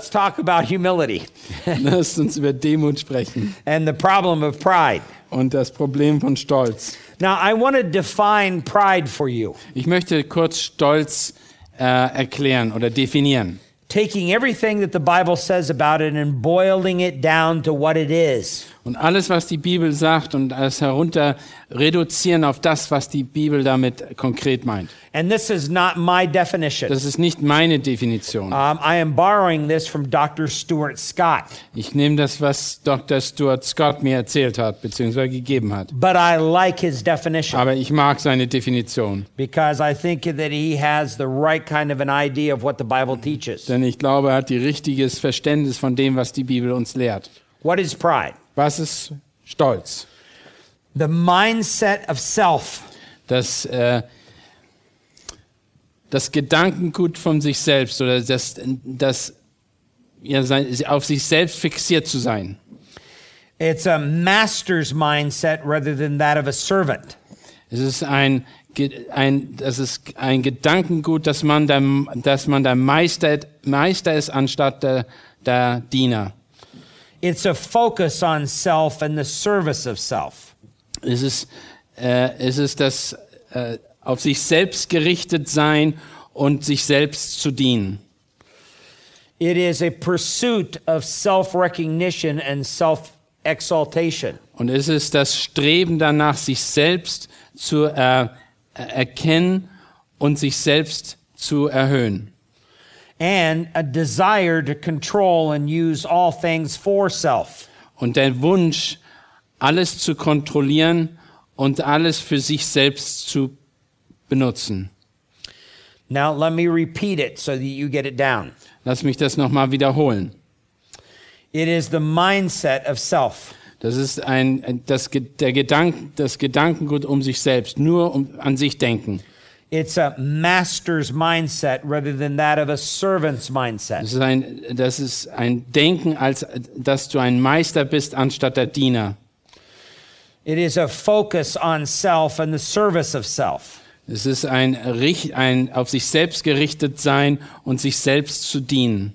Let's talk about humility Lasst uns über Demut sprechen and the problem of pride. und das Problem von Stolz. Now, I want to define pride for you. Ich möchte kurz Stolz äh, erklären oder definieren. Taking everything that the Bible says about it and boiling it down to what it is. Und alles, was die Bibel sagt und es herunter reduzieren auf das, was die Bibel damit konkret meint. And this is not my definition. Das ist nicht meine Definition. Um, I am borrowing this from Dr. Stuart Scott, Ich nehme das, was Dr. Stuart Scott mir erzählt hat, beziehungsweise gegeben hat. but I like his definition Aber ich mag seine Definition, because I think that he has the right kind of an idea of what the Bible teaches. denn ich glaube, er hat die richtiges Verständnis von dem, was die Bibel uns lehrt. What is pride? Was ist Stolz? The mindset of self. das, äh, das Gedankengut von sich selbst oder das, das ja, sein, auf sich selbst fixiert zu sein. It's a master's mindset rather than that of a servant. Es ist ein, ein, das ist ein Gedankengut, dass man der, dass man der Meister, Meister ist anstatt der, der Diener. It's a focus on self and the service of self. Es ist, äh, es ist das äh, auf sich selbst gerichtet sein und sich selbst zu dienen. It is a pursuit of self recognition and self exaltation. Und es ist das Streben danach, sich selbst zu äh, erkennen und sich selbst zu erhöhen. And a desire to control and use all things for self. Und der Wunsch, alles zu kontrollieren und alles für sich selbst zu benutzen. Now, let me repeat it so that you get it down. Lass mich das nochmal wiederholen. It is the mindset of self. Das ist ein, das, der Gedank, das Gedankengut um sich selbst, nur um, an sich denken. It's a master's mindset rather than that of a servant's mindset. Das ist ein, das ist ein Denken, als dass du ein Meister bist anstatt der Diener. It is a focus on self and the service of self. Es ist ein, ein auf sich selbst gerichtet sein und sich selbst zu dienen.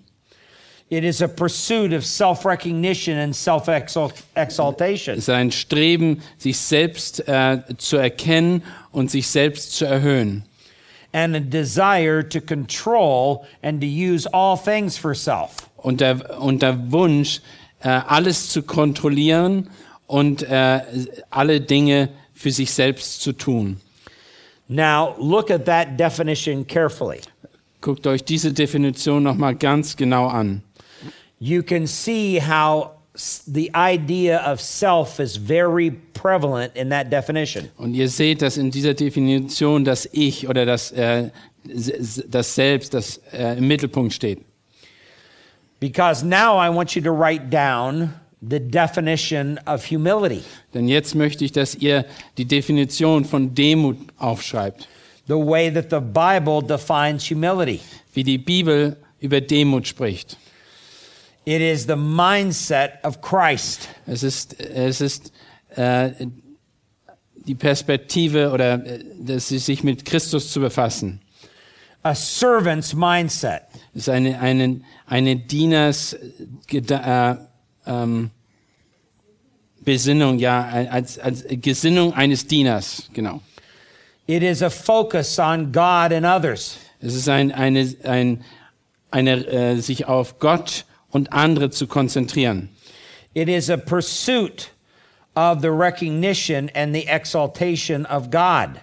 It is a pursuit of self recognition and self exaltation. Es ist ein Streben, sich selbst äh, zu erkennen und sich selbst zu erhöhen. And a desire to control and to use all things for self. Und der, und der Wunsch, äh, alles zu kontrollieren und äh, alle Dinge für sich selbst zu tun. Now, look at that definition carefully. Guckt euch diese Definition nochmal ganz genau an. You can see how the idea of self is very prevalent in that definition. Und ihr seht, dass in dieser Definition das Ich oder das, äh, das Selbst, das äh, im Mittelpunkt steht. Because now I want you to write down the definition of humility, Denn jetzt möchte ich, dass ihr die Definition von Demut aufschreibt, the way that the Bible defines humility. wie die Bibel über Demut spricht. It is the mindset of Christ. Es ist, es ist äh, die Perspektive oder äh, dass sie sich mit Christus zu befassen. a servant's mindset. Es ist eine, eine, eine Dieners äh, ähm, Besinnung, ja, als, als Gesinnung eines Dieners, genau. It is a focus on God and others. Es ist ein, eine, ein, eine, äh, sich auf Gott und andere zu konzentrieren. It is a pursuit of the recognition and the exaltation of God.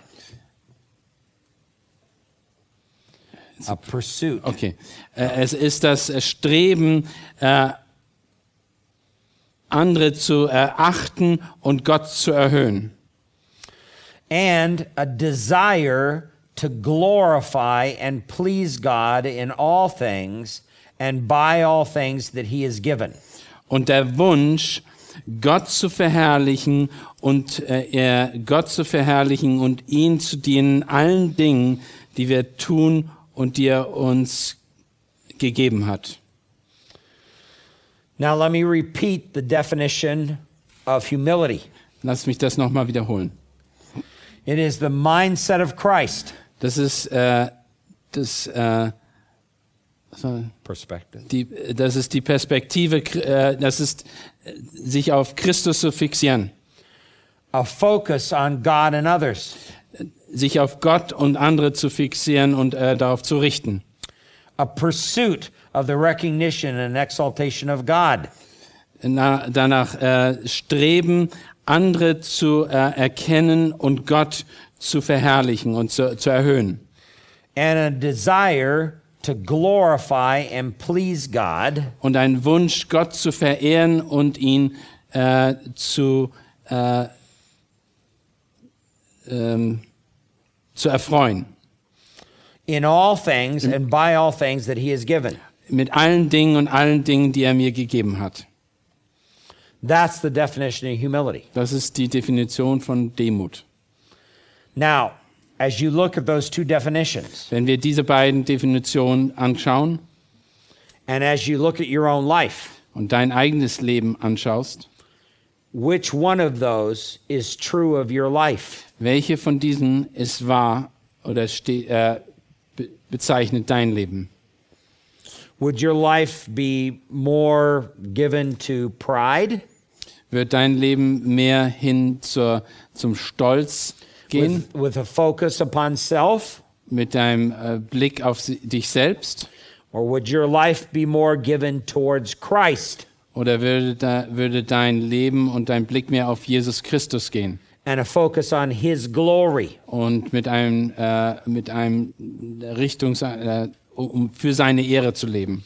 A pursuit. Okay. Äh, Es ist das Streben, äh, andere zu erachten und Gott zu erhöhen. And a desire to glorify and please God in all things and by all things that He has given. und der Wunsch, Gott zu verherrlichen und äh, Gott zu verherrlichen und ihn zu dienen allen Dingen, die wir tun und die er uns gegeben hat. Now, let me repeat the definition of humility Lass mich das nochmal wiederholen. it is the mindset of Christ. Das ist äh, das, äh. Die, das ist die Perspektive, äh, das ist äh, sich auf Christus zu fixieren, A focus on God and others. sich auf Gott und andere zu fixieren und äh, darauf zu richten. A pursuit of the recognition and exaltation of God. Na, danach äh, streben, andere zu äh, erkennen und Gott zu verherrlichen und zu, zu erhöhen. And a desire to glorify and please God Und ein Wunsch, Gott zu verehren und ihn äh, zu, äh, ähm, zu erfreuen. in all things and by all things that He has given. Mit allen Dingen und allen Dingen, die er mir gegeben hat. That's the definition of humility. Das ist die Definition von Demut. Now, as you look at those two definitions, Wenn wir diese beiden Definitionen anschauen and as you look at your own life, und dein eigenes Leben anschaust, which one of those is true of your life? welche von diesen ist wahr oder ste äh, be bezeichnet dein Leben? Would your life be more given to pride Wird dein Leben mehr hin zur, zum Stolz gehen, with, with a focus upon self? mit deinem äh, Blick auf dich selbst? Or would your life be more given towards Christ Oder würde, da, würde dein Leben und dein Blick mehr auf Jesus Christus gehen and a focus on His glory? und mit einem, äh, mit einem Richtung, äh, um für seine Ehre zu leben?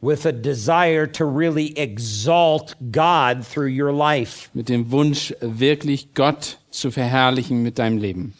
With a desire to really exalt God through your life. Mit dem Wunsch, wirklich Gott zu verherrlichen mit deinem Leben?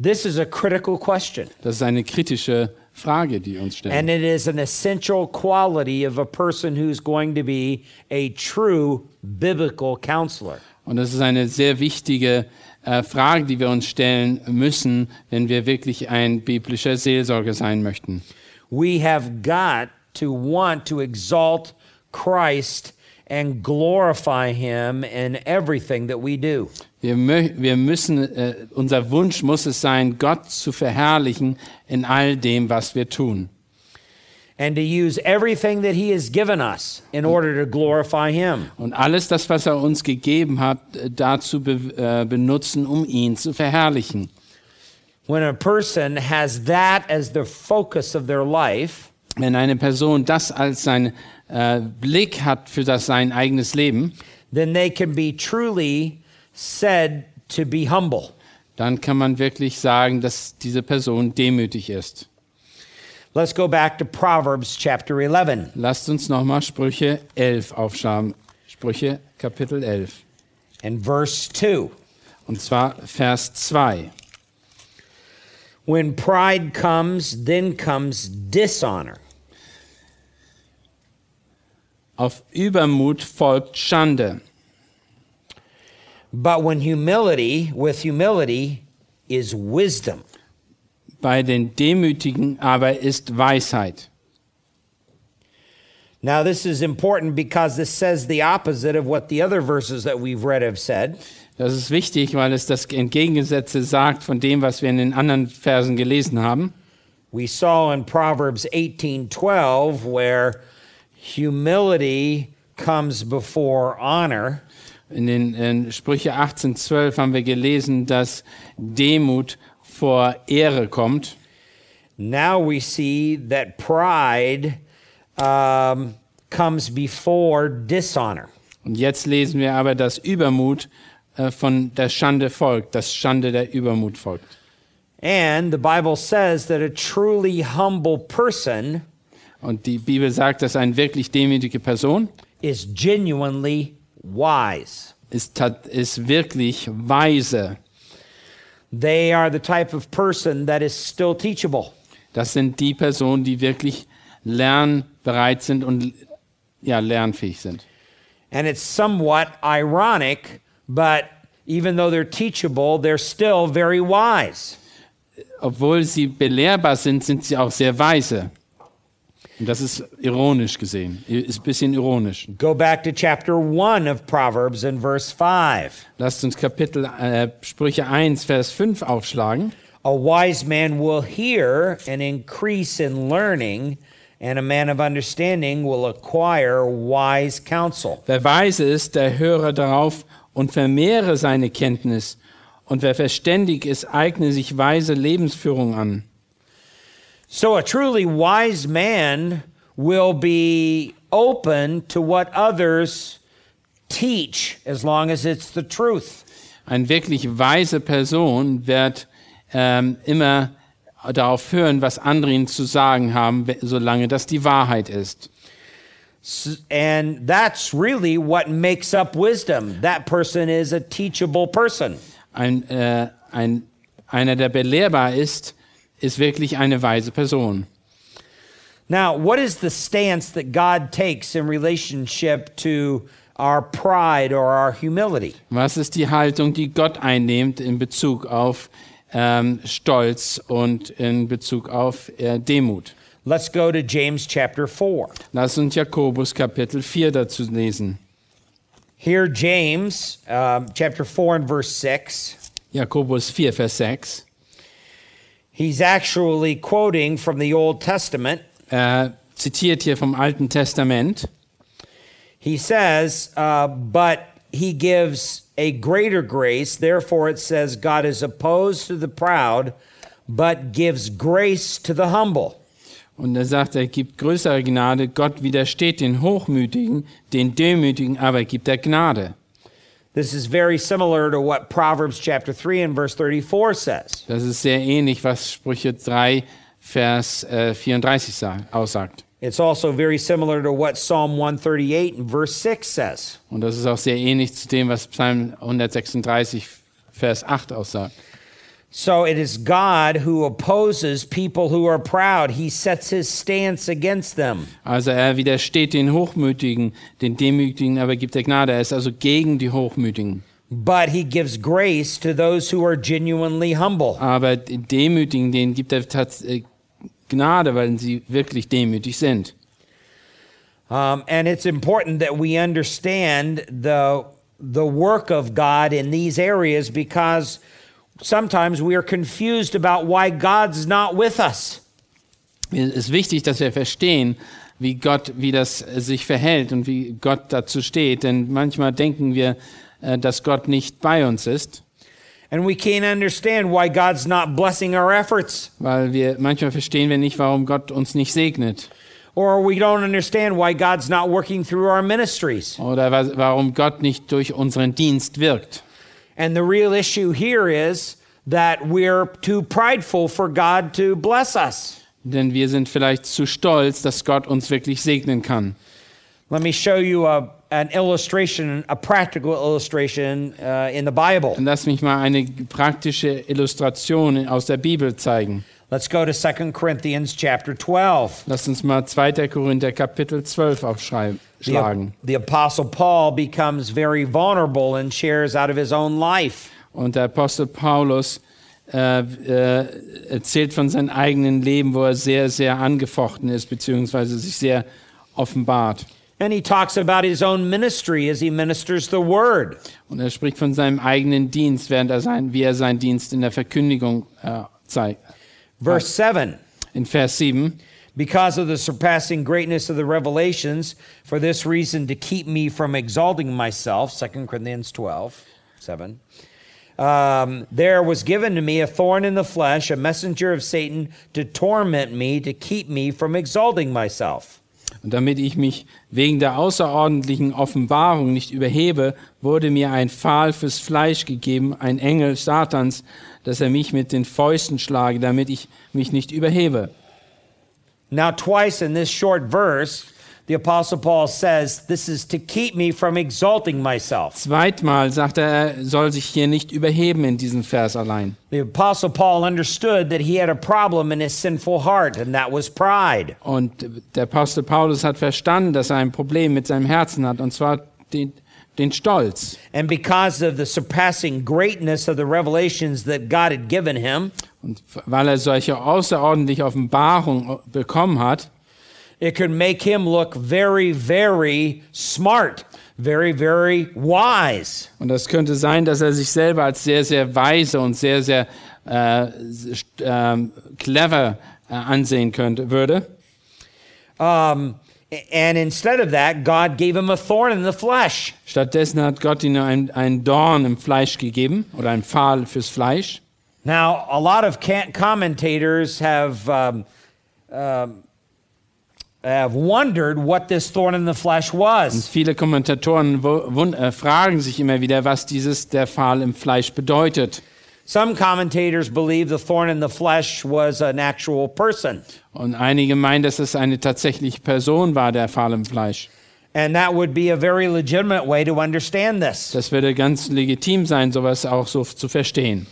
This is a critical question. Das ist eine kritische Frage, die uns stellen. And it is an essential quality of a person who's going to be a true biblical counselor. Und das ist eine sehr wichtige äh, Frage, die wir uns stellen müssen, wenn wir wirklich ein biblischer Seelsorger sein möchten. We have got to want to exalt Christ and glorify him in everything that we do. Wir, wir müssen, äh, unser Wunsch muss es sein, Gott zu verherrlichen in all dem, was wir tun. And to use everything that he has given us in order to glorify him. Und alles das, was er uns gegeben hat, äh, dazu be äh, benutzen, um ihn zu verherrlichen. When a person has that as the focus of their life, Wenn eine Person das als sein äh, Blick hat für das sein eigenes Leben, then they can be truly said to be humble. dann kann man wirklich sagen, dass diese Person demütig ist. Let's go back to Proverbs chapter 11. Lasst uns nochmal Sprüche 11 aufschlagen. Sprüche Kapitel 11. And verse 2. Und zwar Vers 2. When pride comes, then comes dishonor. Auf Übermut folgt Schande. But when humility, with humility, is wisdom. Bei den Demütigen aber ist Weisheit. Now, this is important because this says the opposite of what the other verses that we've read have said. Das ist wichtig, weil es das Entgegengesetzte sagt von dem, was wir in den anderen Versen gelesen haben. We saw in Proverbs 18:12 where humility comes before honor. In den in Sprüche 18,12 haben wir gelesen, dass Demut vor Ehre kommt. Now we see that pride um, comes before dishonor. Und jetzt lesen wir aber, dass Übermut äh, von der Schande folgt, dass Schande der Übermut folgt. And the Bible says that a truly humble person Und die Bibel sagt, dass eine wirklich demütige Person is genuinely wise. ist, ist wirklich weise. They are the type of person that is still teachable. Das sind die Personen, die wirklich lernbereit sind und ja, lernfähig sind. And it's somewhat ironic, but even though they're teachable, they're still very wise. Obwohl sie belehrbar sind, sind sie auch sehr weise. Und das ist ironisch gesehen, ist ein bisschen ironisch. Go back to chapter 1 of Proverbs and verse 5. Lasst uns Kapitel äh, Sprüche 1, Vers 5 aufschlagen. A wise man will hear and increase in learning, and a man of understanding will acquire wise counsel. Wer weise ist, der höre darauf und vermehre seine Kenntnis. Und wer verständig ist, eigne sich weise Lebensführung an. So a truly wise man will be open to what others teach as long as it's the truth. Eine wirklich weise Person wird ähm, immer darauf hören, was andere ihnen zu sagen haben, solange das die Wahrheit ist. And that's really what makes up wisdom. That person is a teachable person. Ein, äh, ein, einer, der belehrbar ist, ist wirklich eine weise Person. Now, what is the stance that God takes in relationship to our pride or our humility? Was ist die Haltung, die Gott einnimmt in Bezug auf ähm, Stolz und in Bezug auf äh, Demut? Let's go to James chapter 4. Lass uns Jakobus Kapitel 4 dazu lesen. Here, James um, chapter 4 and verse 6, Jakobus 4, Vers 6. He's actually quoting from the Old Testament. Er zitiert hier vom Alten Testament. He says, uh, but he gives a greater grace. Therefore, it says, God is opposed to the proud, but gives grace to the humble. Und er sagt, er gibt größere Gnade. Gott widersteht den Hochmütigen, den Demütigen, aber gibt er Gnade. This is very similar to what Proverbs chapter 3 and verse 34 says. Das ist sehr ähnlich, was Sprüche 3, Vers äh, 34 sa- aussagt. It's also very similar to what Psalm 138 and verse 6 says. Und das ist auch sehr ähnlich zu dem, was Psalm 136, Vers 8 aussagt. So it is God who opposes people who are proud. He sets his stance against them. Also er widersteht den Hochmütigen, den Demütigen, aber gibt er Gnade. Er ist also gegen die Hochmütigen. But he gives grace to those who are genuinely humble. Aber den Demütigen, denen gibt er äh, Gnade, weil sie wirklich demütig sind. Um, and it's important that we understand the, the work of God in these areas because sometimes we are confused about why God's not with us. Es ist wichtig, dass wir verstehen, wie Gott, wie das sich verhält und wie Gott dazu steht. Denn manchmal denken wir, äh, dass Gott nicht bei uns ist, And we can't understand why God's not blessing our efforts. weil wir manchmal verstehen wir nicht, warum Gott uns nicht segnet Or we don't understand why God's not working through our ministries. oder wa- warum Gott nicht durch unseren Dienst wirkt. And the real issue here is that we're too prideful for God to bless us. Denn wir sind vielleicht zu stolz, dass Gott uns wirklich segnen kann. Let me show you a, an illustration, a practical illustration uh, in the Bible. Und lass mich mal eine praktische Illustration aus der Bibel zeigen. Let's go to 2 Corinthians chapter 12. Lass uns mal 2. Korinther Kapitel 12 aufschreiben. The, Schlagen. the Apostle Paul becomes very vulnerable and shares out of his own life. Und der Apostel Paulus äh, äh, erzählt von seinem eigenen Leben, wo er sehr, sehr angefochten ist, beziehungsweise sich sehr offenbart. And he talks about his own ministry as he ministers the word. Und er spricht von seinem eigenen Dienst, während er sein, wie er seinen Dienst in der Verkündigung äh, zeigt. Verse 7 In Vers 7. Because of the surpassing greatness of the revelations, for this reason to keep me from exalting myself, 2 Corinthians 12, 7. Um, there was given to me a thorn in the flesh, a messenger of Satan to torment me, to keep me from exalting myself. Und damit ich mich wegen der außerordentlichen Offenbarung nicht überhebe, wurde mir ein Pfahl fürs Fleisch gegeben, ein Engel Satans, dass er mich mit den Fäusten schlage, damit ich mich nicht überhebe. Now, twice in this short verse, the Apostle Paul says, This is to keep me from exalting myself. Zweitmal sagt er, er soll sich hier nicht überheben in diesem Vers allein. The Apostle Paul understood that he had a problem in his sinful heart, and that was pride. Und der Apostel Paulus hat verstanden, dass er ein Problem mit seinem Herzen hat, und zwar den, den Stolz. And because of the surpassing greatness of the revelations that God had given him, Und weil er solche außerordentliche Offenbarung bekommen hat, it could make him look very, very smart, very, very wise. und das könnte sein, dass er sich selber als sehr, sehr weise und sehr, sehr äh, ähm, clever äh, ansehen könnte, würde. Um, and instead of that, God gave him a thorn in the flesh. Stattdessen hat Gott ihm ein, ein Dorn im Fleisch gegeben oder ein Pfahl fürs Fleisch. Now, a lot of commentators have um, um, have wondered what this thorn in the flesh Und was. viele Kommentatoren äh, fragen sich immer wieder, was dieses der Pfahl im Fleisch bedeutet. Some commentators believe the thorn in the flesh was an actual person, Und einige meinen, dass es eine tatsächliche Person war, der Pfahl im Fleisch. and that would be a very legitimate way to understand this Das würde ganz legitim sein, sowas auch so zu verstehen.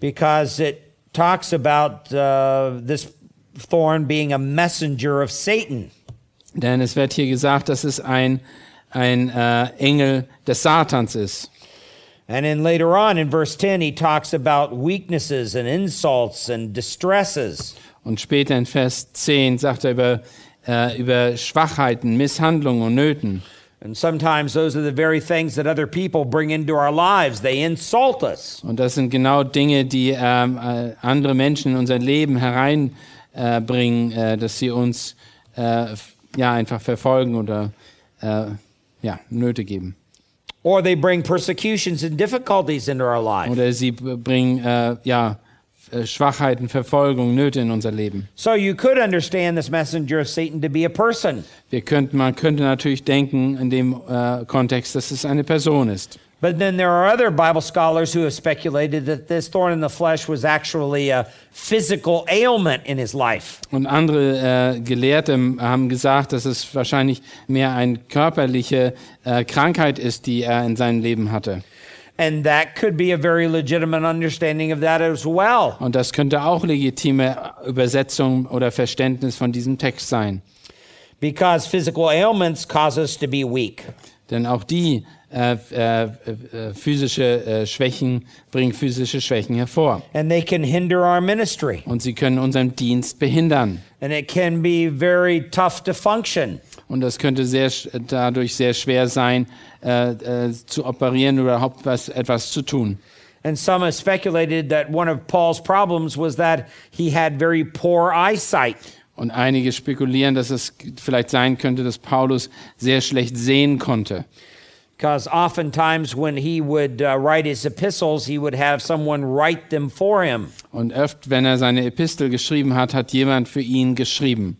because it talks about uh, this thorn being a messenger of Satan. Denn es wird hier gesagt, dass es ein, ein äh, Engel des Satans ist. And then later on in verse 10, he talks about weaknesses and insults and distresses. Und später in Vers 10 sagt er über, äh, über Schwachheiten, Misshandlungen und Nöten. And sometimes those are the very things that other people bring into our lives. They insult us. Und das sind genau Dinge, die ähm, äh, andere Menschen in unser Leben hereinbringen, äh, äh, dass sie uns äh, ja, einfach verfolgen oder äh, ja, Nöte geben. Or they bring persecutions and difficulties into our life. Oder sie bringen äh, ja, äh, Schwachheiten, Verfolgung, Nöte in unser Leben. So you could understand this messenger of Satan to be a person. Wir könnten, man könnte natürlich denken in dem äh, Kontext, dass es eine Person ist. But then there are other Bible scholars who have speculated that this thorn in the flesh was actually a physical ailment in his life. Und andere äh, Gelehrte haben gesagt, dass es wahrscheinlich mehr eine körperliche äh, Krankheit ist, die er in seinem Leben hatte. And that could be a very legitimate understanding of that as well. Und das könnte auch legitime Übersetzung oder Verständnis von diesem Text sein. Because physical ailments cause us to be weak. Denn auch die äh, äh, äh, physische äh, Schwächen bringen physische Schwächen hervor. And they can hinder our ministry. Und sie können unseren Dienst behindern. And it can be very tough to function. Und das könnte sehr, dadurch sehr schwer sein, äh, äh, zu operieren oder überhaupt was, etwas zu tun. And some have speculated that one of Paul's problems was that he had very poor eyesight. Und einige spekulieren, dass es vielleicht sein könnte, dass Paulus sehr schlecht sehen konnte. Because oftentimes when he would uh, write his epistles, he would have someone write them for him. Und oft, wenn er seine Epistel geschrieben hat, hat jemand für ihn geschrieben.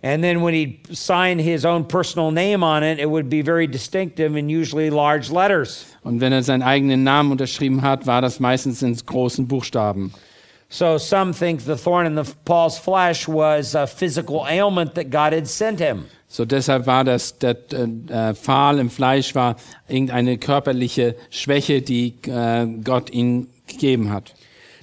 And then when he'd sign his own personal name on it, it would be very distinctive and usually large letters. Und wenn er seinen eigenen Namen unterschrieben hat, war das meistens in großen Buchstaben. So some think the thorn in the Paul's flesh was a physical ailment that God had sent him. So deshalb war das, der äh, Pfahl im Fleisch war irgendeine körperliche Schwäche, die äh, Gott ihm gegeben hat.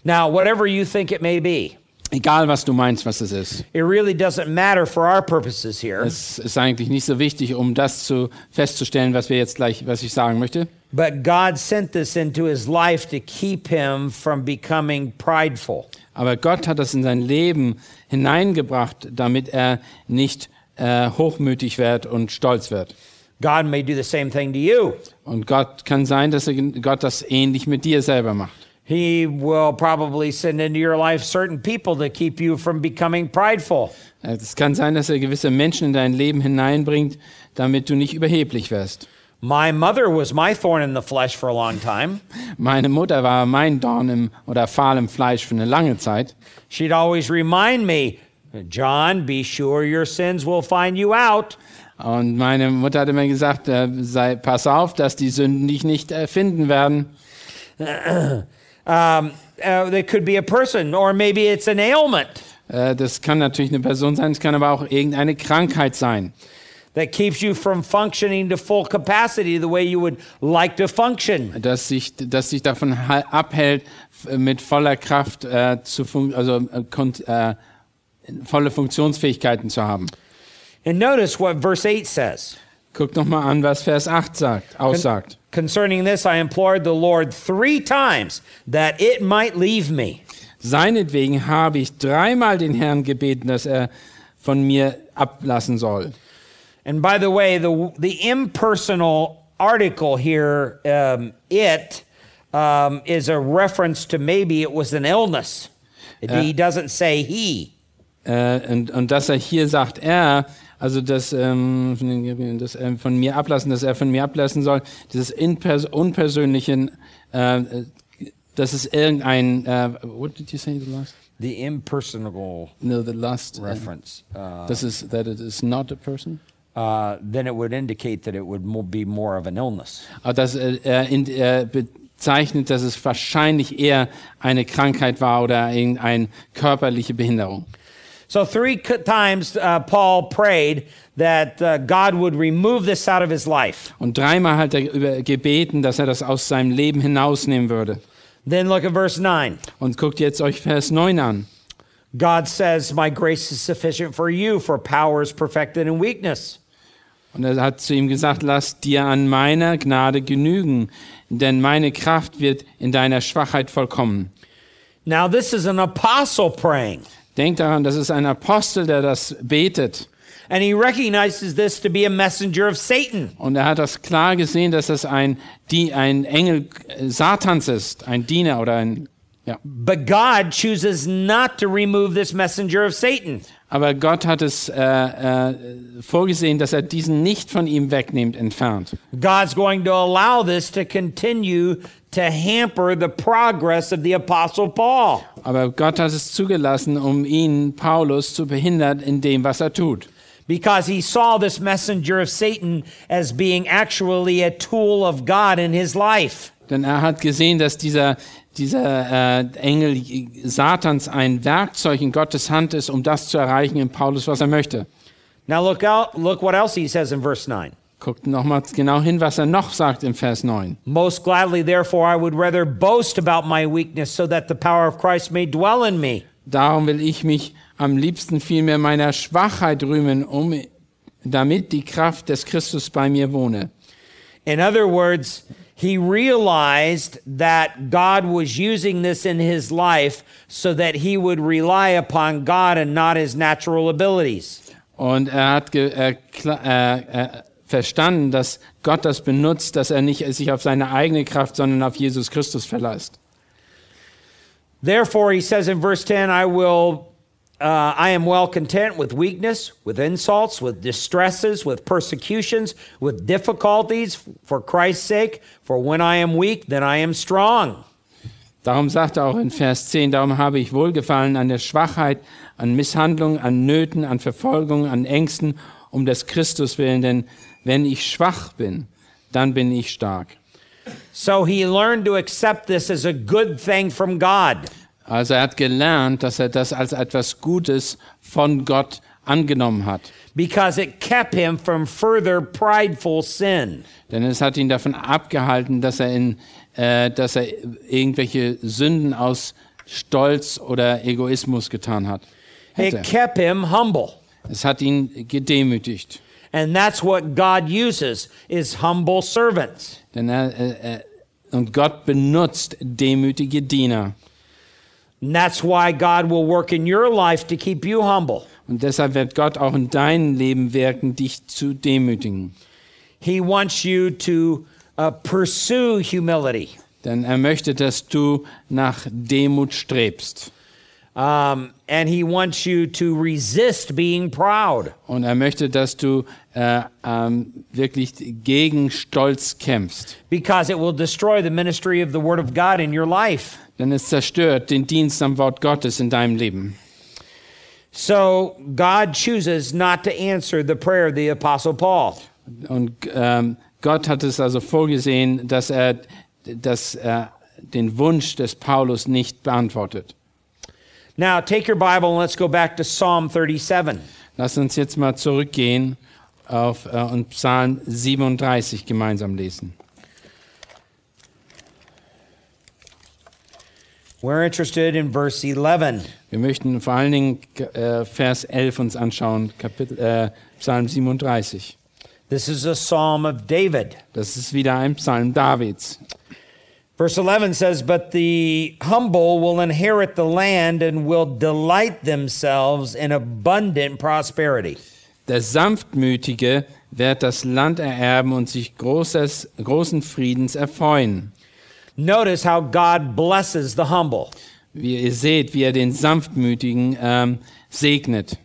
Now, whatever you think it may be, Egal, was du meinst, was es ist. it really doesn't matter for our purposes here. Es ist eigentlich nicht so wichtig, um das zu festzustellen, was wir jetzt gleich, was ich sagen möchte. But God sent this into his life to keep him from becoming prideful. Aber Gott hat das in sein Leben hineingebracht, damit er nicht äh, hochmütig wird und stolz wird. God may do the same thing to you. Und Gott kann sein, dass er, Gott das ähnlich mit dir selber macht. He will probably send into your life certain people to keep you from becoming prideful. Äh, Es kann sein, dass er gewisse Menschen in dein Leben hineinbringt, damit du nicht überheblich wirst. My mother was my thorn in the flesh for a long time. Meine Mutter war mein Dorn im, oder Pfahl im Fleisch für eine lange Zeit. She'd always remind me, John, be sure your sins will find you out. Und meine Mutter hat immer gesagt, äh, sei, pass auf, dass die Sünden dich nicht äh, finden werden. Um, uh, they could be a person, or maybe it's an ailment Äh, das kann natürlich eine Person sein, es kann aber auch irgendeine Krankheit sein. that keeps you from functioning to full capacity the way you would like to function. dass sich, dass sich davon abhält, mit voller Kraft äh, zu fun also äh, äh, volle Funktionsfähigkeiten zu haben. And notice what verse 8 says. Guckt noch mal an, was Vers 8 sagt, aussagt. Concerning this, I implored the Lord three times that it might leave me. Seinetwegen habe ich dreimal den Herrn gebeten, dass er von mir ablassen soll. And by the way, the, the impersonal article here, um, it, um, is a reference to maybe it was an illness. He doesn't say he. Äh, und, und dass er hier sagt, er, also das, ähm, das äh, von mir ablassen, dass er von mir ablassen soll, dieses Inpers unpersönlichen, äh, das ist irgendein, äh, what did you say the last? The impersonal No, the last uh, reference. Uh, this is that it is not a person. uh, then it would indicate that it would be more of an illness. Aber das äh, in, er bezeichnet, dass es wahrscheinlich eher eine Krankheit war oder irgendeine körperliche Behinderung. So, three times uh, Paul prayed that uh, God would remove this out of his life. Und dreimal hat er gebeten, dass er das aus seinem Leben hinausnehmen würde. Then look at verse 9. Und guckt jetzt euch Vers 9 an. God says, My grace is sufficient for you, for power is perfected in weakness. Und er hat zu ihm gesagt, lass dir an meiner Gnade genügen, denn meine Kraft wird in deiner Schwachheit vollkommen. Now, this is an apostle praying, Denk daran, das ist ein Apostel, der das betet. and he recognizes this to be a messenger of Satan. Und er hat das klar gesehen, dass das ein, die, ein Engel äh, Satans ist, ein Diener oder ein, ja. But God chooses not to remove this messenger of Satan. Aber Gott hat es äh, äh, vorgesehen, dass er diesen nicht von ihm wegnimmt, entfernt. God's going to allow this to continue to hamper the progress of the Apostle Paul. Aber Gott hat es zugelassen, um ihn, Paulus, zu behindern in dem, was er tut. because he saw this messenger of Satan as being actually a tool of God in his life. Denn er hat gesehen, dass dieser, dieser äh, Engel Satans ein Werkzeug in Gottes Hand ist, um das zu erreichen in Paulus, was er möchte. Now look out look what else he says in verse 9. Guckt nochmal genau hin, was er noch sagt im Vers 9. Most gladly therefore I would rather boast about my weakness so that the power of Christ may dwell in me. Darum will ich mich am liebsten vielmehr meiner Schwachheit rühmen, um, damit die Kraft des Christus bei mir wohne. In other words, he realized that God was using this in his life so that he would rely upon God and not his natural abilities. Und er hat kla- äh, äh, verstanden, dass Gott das benutzt, dass er nicht sich auf seine eigene Kraft, sondern auf Jesus Christus verlässt. Therefore, he says in verse 10, I will, uh, I am well content with weakness, with insults, with distresses, with persecutions, with difficulties for Christ's sake. For when I am weak, then I am strong. Darum sagt er auch in Vers 10, darum habe ich Wohlgefallen an der Schwachheit, an Misshandlung, an Nöten, an Verfolgung, an Ängsten, um des Christus willen, denn wenn ich schwach bin, dann bin ich stark. So he learned to accept this as a good thing from God. Also er hat gelernt, dass er das als etwas Gutes von Gott angenommen hat. because it kept him from further prideful sin. Denn es hat ihn davon abgehalten, dass er, in, äh, dass er irgendwelche Sünden aus Stolz oder Egoismus getan hat. Hätte. It kept him humble. Es hat ihn gedemütigt. And that's what God uses is humble servants. Denn er, äh, äh, und Gott benutzt demütige Diener. And that's why God will work in your life to keep you humble. Und deshalb wird Gott auch in deinem Leben wirken, dich zu demütigen. He wants you to uh, pursue humility. Denn er möchte, dass du nach Demut strebst. Um, and he wants you to resist being proud. Und er möchte, dass du äh, ähm, wirklich gegen Stolz kämpfst. because it will destroy the ministry of the Word of God in your life. Denn es zerstört den Dienst am Wort Gottes in deinem Leben. So God chooses not to answer the prayer of the Apostle Paul. Und ähm, Gott hat es also vorgesehen, dass er, dass er den Wunsch des Paulus nicht beantwortet. Now, take your Bible and let's go back to Psalm 37. Lass uns jetzt mal zurückgehen auf, äh, und Psalm 37 gemeinsam lesen. We're interested in verse 11. Wir möchten vor allen Dingen äh, Vers 11 uns anschauen, Kapitel, äh, Psalm 37. This is a psalm of David. Das ist wieder ein Psalm Davids. Verse 11 says, But the humble will inherit the land and will delight themselves in abundant prosperity. Der Sanftmütige wird das Land ererben und sich großes, großen Friedens erfreuen. Notice how God blesses the humble. Wie ihr seht, wie er den Sanftmütigen ähm, segnet.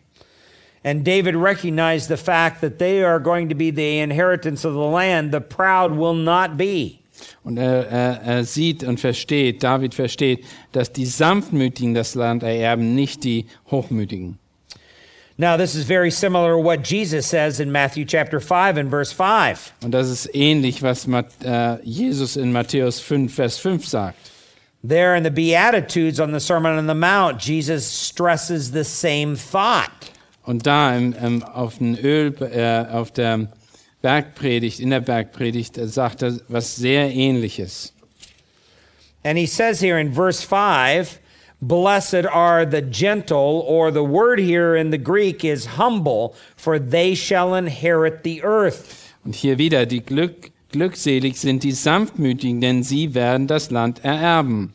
And David recognized the fact that they are going to be the inheritance of the land. The proud will not be. Und er, er, er sieht und versteht, David versteht, dass die Sanftmütigen das Land ererben, nicht die Hochmütigen. Now, this is very similar to what Jesus says in Matthew chapter 5 and verse 5. Und das ist ähnlich, was äh, Jesus in Matthäus 5, Vers 5 sagt. There in the Beatitudes on the Sermon on the Mount, Jesus stresses the same thought. Und da im, im, auf, den Öl, äh, auf der Bergpredigt, in der Bergpredigt, äh, sagt er was sehr ähnliches. And he says here in verse 5 Blessed are the gentle, or the word here in the Greek is humble, for they shall inherit the earth. Und hier wieder, die Glück, glückselig sind die Sanftmütigen, denn sie werden das Land ererben.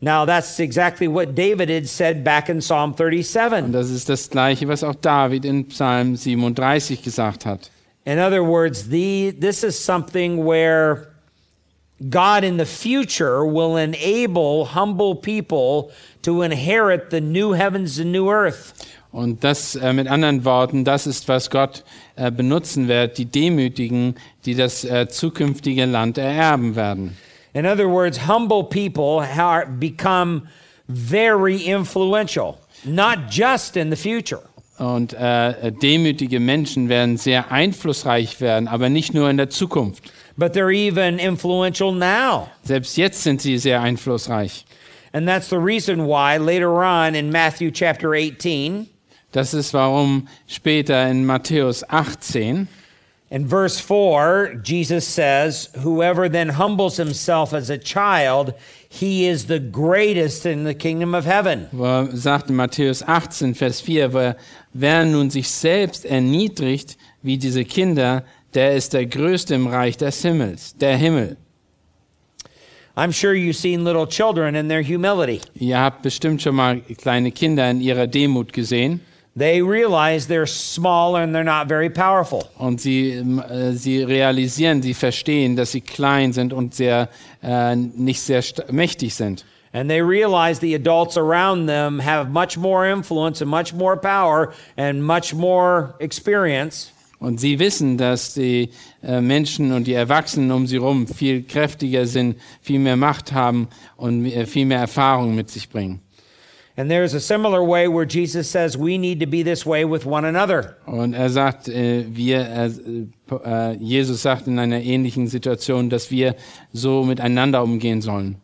Now, that's exactly what David had said back in Psalm Und 37. das ist das Gleiche, was auch David in Psalm 37 gesagt hat. In other words, the, this is something where God in the future will enable humble people to inherit the new heavens and new earth. Und das äh, mit anderen Worten, das ist, was Gott äh, benutzen wird, die Demütigen, die das äh, zukünftige Land ererben werden. In other words, humble people are, become very influential, not just in the future. Und äh, demütige Menschen werden sehr einflussreich werden, aber nicht nur in der Zukunft. But they're even influential now. Selbst jetzt sind sie sehr einflussreich. And that's the reason why later on in Matthew chapter 18, Das ist warum später in Matthäus 18, in verse 4, Jesus says, Whoever then humbles himself as a child, he is the greatest in the kingdom of heaven. sagt in Matthäus 18, Vers 4, wer, wer nun sich selbst erniedrigt wie diese Kinder, der ist der Größte im Reich des Himmels, der Himmel. I'm sure you've seen little children in their humility. Ihr habt bestimmt schon mal kleine Kinder in ihrer Demut gesehen. They realize they're small and they're not very powerful. Und sie, ähm, äh, sie realisieren, sie verstehen, dass sie klein sind und sehr, äh, nicht sehr mächtig sind. And they realize the adults around them have much more influence and much more power and much more experience. Und sie wissen, dass die äh, Menschen und die Erwachsenen um sie herum viel kräftiger sind, viel mehr Macht haben und äh, viel mehr Erfahrung mit sich bringen. And there's a similar way where Jesus says we need to be this way with one another. Und er sagt, äh, wir, äh, äh, Jesus sagt in einer ähnlichen Situation, dass wir so miteinander umgehen sollen.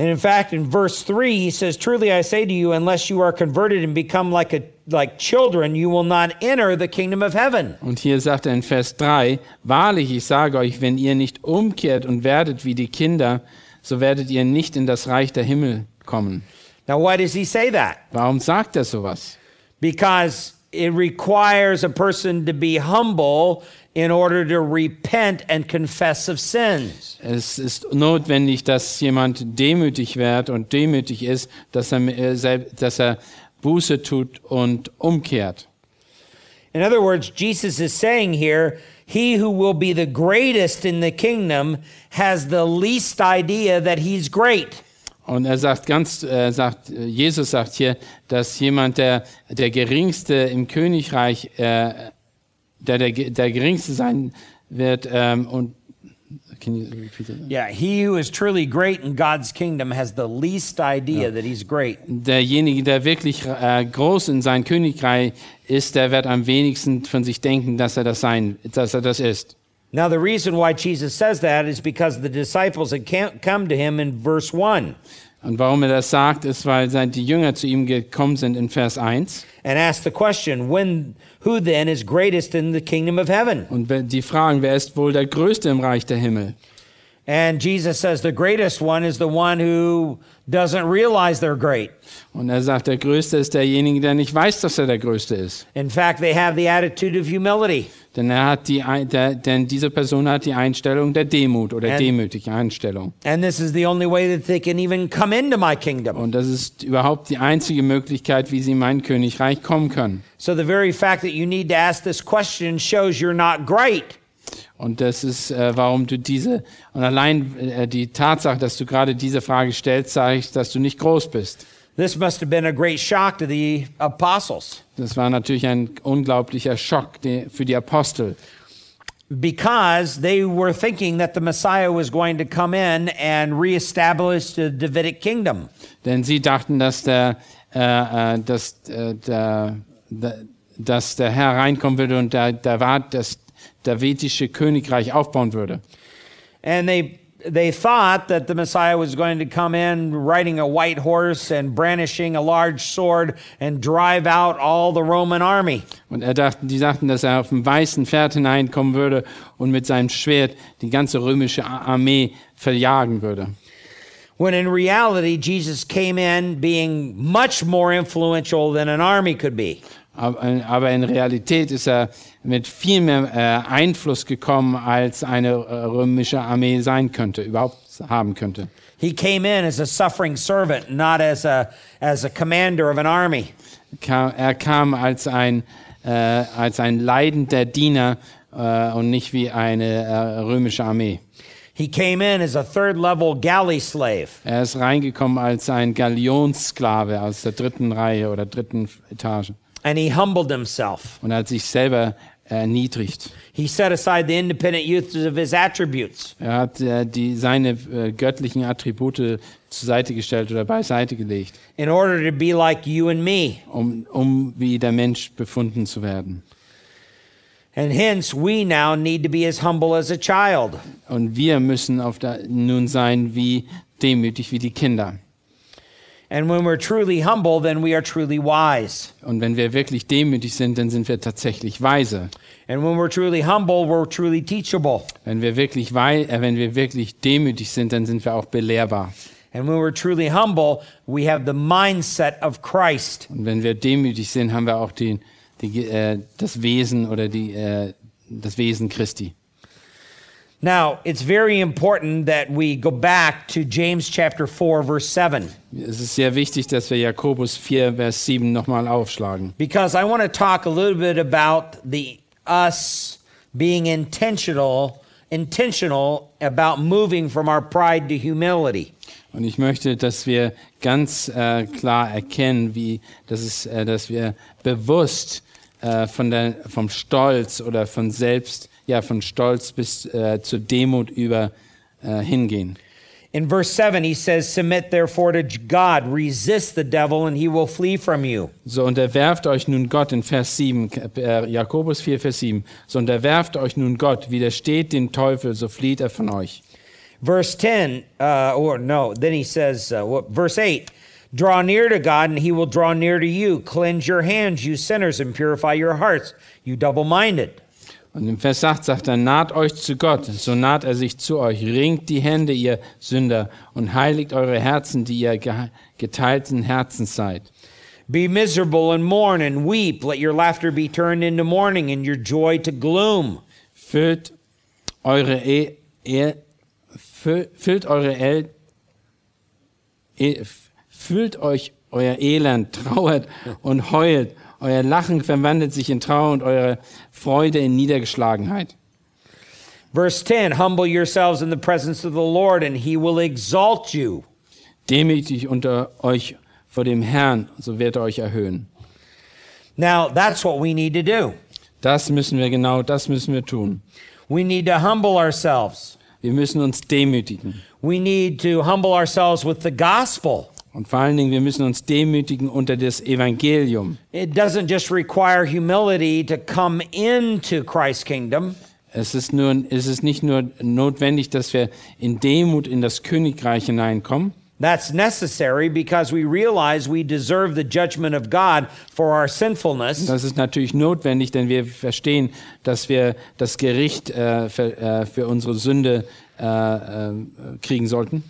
And in fact, in verse 3, he says, Truly I say to you, unless you are converted and become like, a, like children, you will not enter the kingdom of heaven. Und hier sagt er in Vers 3, Wahrlich, ich sage euch, wenn ihr nicht umkehrt und werdet wie die Kinder, so werdet ihr nicht in das Reich der Himmel kommen. Now, why does he say that? Warum sagt er sowas? Because it requires a person to be humble in order to repent and confess of sins. Es ist notwendig, dass jemand demütig wird und demütig ist, dass er, äh, dass er Buße tut und umkehrt. In other words, Jesus is saying here, he who will be the greatest in the kingdom has the least idea that he's great. Und er sagt ganz, er sagt, äh, Jesus sagt hier, dass jemand, der der Geringste im Königreich, äh, der, der der Geringste sein wird, ähm, und can you repeat that? Yeah, he who is truly great in God's kingdom has the least idea that he's great. derjenige, der wirklich äh, groß in sein Königreich ist, der wird am wenigsten von sich denken, dass er das sein, dass er das ist. Now, the reason why Jesus says that is because the disciples had come to him in verse 1 Und warum er das sagt, ist, weil die Jünger zu ihm gekommen sind in Vers 1 and asked the question, when, who then is greatest in the kingdom of heaven? und die fragen, wer ist wohl der Größte im Reich der Himmel? And Jesus says the greatest one is the one who doesn't realize they're great. Und er sagt, der Größte ist derjenige, der nicht weiß, dass er der Größte ist. In fact, they have the attitude of humility. Denn, er hat die, der, denn diese Person hat die Einstellung der Demut oder And- demütige Einstellung. And this is the only way that they can even come into my kingdom. Und das ist überhaupt die einzige Möglichkeit, wie sie in mein Königreich kommen können. So the very fact that you need to ask this question shows you're not great. Und das ist, äh, warum du diese, und allein äh, die Tatsache, dass du gerade diese Frage stellst, zeigt, dass du nicht groß bist. This must have been a great shock to the apostles Das war natürlich ein unglaublicher Schock für die Apostel, because they were thinking that the Messiah was going to come in and reestablish the Davidic kingdom. denn sie dachten, dass der, äh, äh, dass, äh, der, der, dass der Herr reinkommen würde und der, der war das davidische Königreich aufbauen würde. And they they thought that the Messiah was going to come in riding a white horse and brandishing a large sword and drive out all the Roman army. Und er dachten, die sagten, dass er auf dem weißen Pferd hineinkommen würde und mit seinem Schwert die ganze römische Armee verjagen würde. When in reality, Jesus came in being much more influential than an army could be. Aber, aber in Realität ist er mit viel mehr äh, Einfluss gekommen, als eine äh, römische Armee sein könnte, überhaupt haben könnte. He came in as a suffering servant, not as a, as a commander of an army. Er kam als ein, äh, als ein leidender Diener äh, und nicht wie eine äh, römische Armee. He came in as a third level galley slave. Er ist reingekommen als ein Galionssklave aus der dritten Reihe oder dritten Etage And he humbled himself. und er hat sich selber erniedrigt. He set aside the independent use of his attributes. Er hat äh, die, seine äh, göttlichen Attribute zur Seite gestellt oder beiseite gelegt, in order to be like you and me. um, um wie der Mensch befunden zu werden. And hence, we now need to be as humble as a child. Und wir müssen auf der, nun sein wie demütig wie die Kinder. And when we're truly humble, then we are truly wise. Und wenn wir wirklich demütig sind, dann sind wir tatsächlich weise. And when we're truly humble, we're truly teachable. Wenn wir wirklich, wei äh, wenn wir wirklich demütig sind, dann sind wir auch belehrbar. And when we're truly humble, we have the mindset of Christ. Und wenn wir demütig sind, haben wir auch die, die, äh, das Wesen oder die, äh, das Wesen Christi. Now, it's very important that we go back to James chapter 4 verse 7 Es ist sehr wichtig, dass wir Jakobus 4, Vers 7 nochmal aufschlagen. because I want to talk a little bit about the us being intentional intentional about moving from our pride to humility. Und ich möchte, dass wir ganz äh, klar erkennen, wie, dass, es, äh, dass wir bewusst äh, von der, vom Stolz oder von Selbst, ja, von Stolz bis äh, zur Demut über äh, hingehen. In verse 7 he says submit therefore to God resist the devil and he will flee from you. So unterwerft euch nun Gott in Vers 7, äh, Jakobus 4, Vers 7. So unterwerft euch nun Gott, widersteht den Teufel, so flieht er von euch. Verse 10 uh, or no, then he says uh, what, verse 8 draw near to God and he will draw near to you. Cleanse your hands you sinners and purify your hearts you double-minded. Und im Vers 8 sagt er, naht euch zu Gott, so naht er sich zu euch. Ringt die Hände, ihr Sünder, und heiligt eure Herzen, die ihr ge geteilten Herzens seid. Be miserable and mourn and weep. Let your laughter be turned into mourning and your joy to gloom. Füllt eure, e e fü- füllt eure El e füllt euch euer Elend, trauert und heult. Euer Lachen verwandelt sich in Trauer und eure Freude in Niedergeschlagenheit. Verse 10 Humble yourselves in the presence of the Lord, and he will exalt you. Demütig unter euch vor dem Herrn, so wird er euch erhöhen. Now, that's what we need to do. Das müssen wir genau, das müssen wir tun. We need to humble ourselves. Wir müssen uns demütigen. We need to humble ourselves with the gospel. Und vor allen Dingen, wir müssen uns demütigen unter das Evangelium. It doesn't just require humility to come into Christ's kingdom, Es ist, nur, es ist nicht nur notwendig, dass wir in Demut in das Königreich hineinkommen, That's necessary because we realize we deserve the judgment of God for our sinfulness. Das ist natürlich notwendig, denn wir verstehen, dass wir das Gericht äh, für, äh, für unsere Sünde äh, äh, kriegen sollten.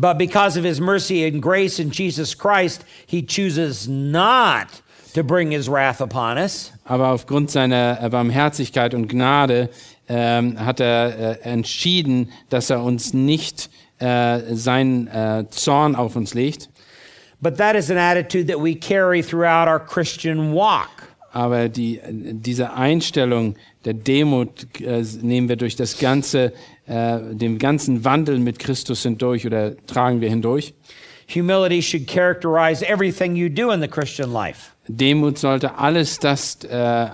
But because of his mercy and grace in Jesus Christ, he chooses not to bring his wrath upon us. Aber aufgrund seiner Barmherzigkeit und Gnade ähm, hat er äh, entschieden, dass er uns nicht äh, seinen äh, Zorn auf uns legt. But that is an attitude that we carry throughout our Christian walk. Aber die, diese Einstellung der Demut äh, nehmen wir durch das ganze, äh, den ganzen Wandel mit Christus hindurch oder tragen wir hindurch. Humility should characterize everything you do in the Christian life. Demut sollte alles das äh,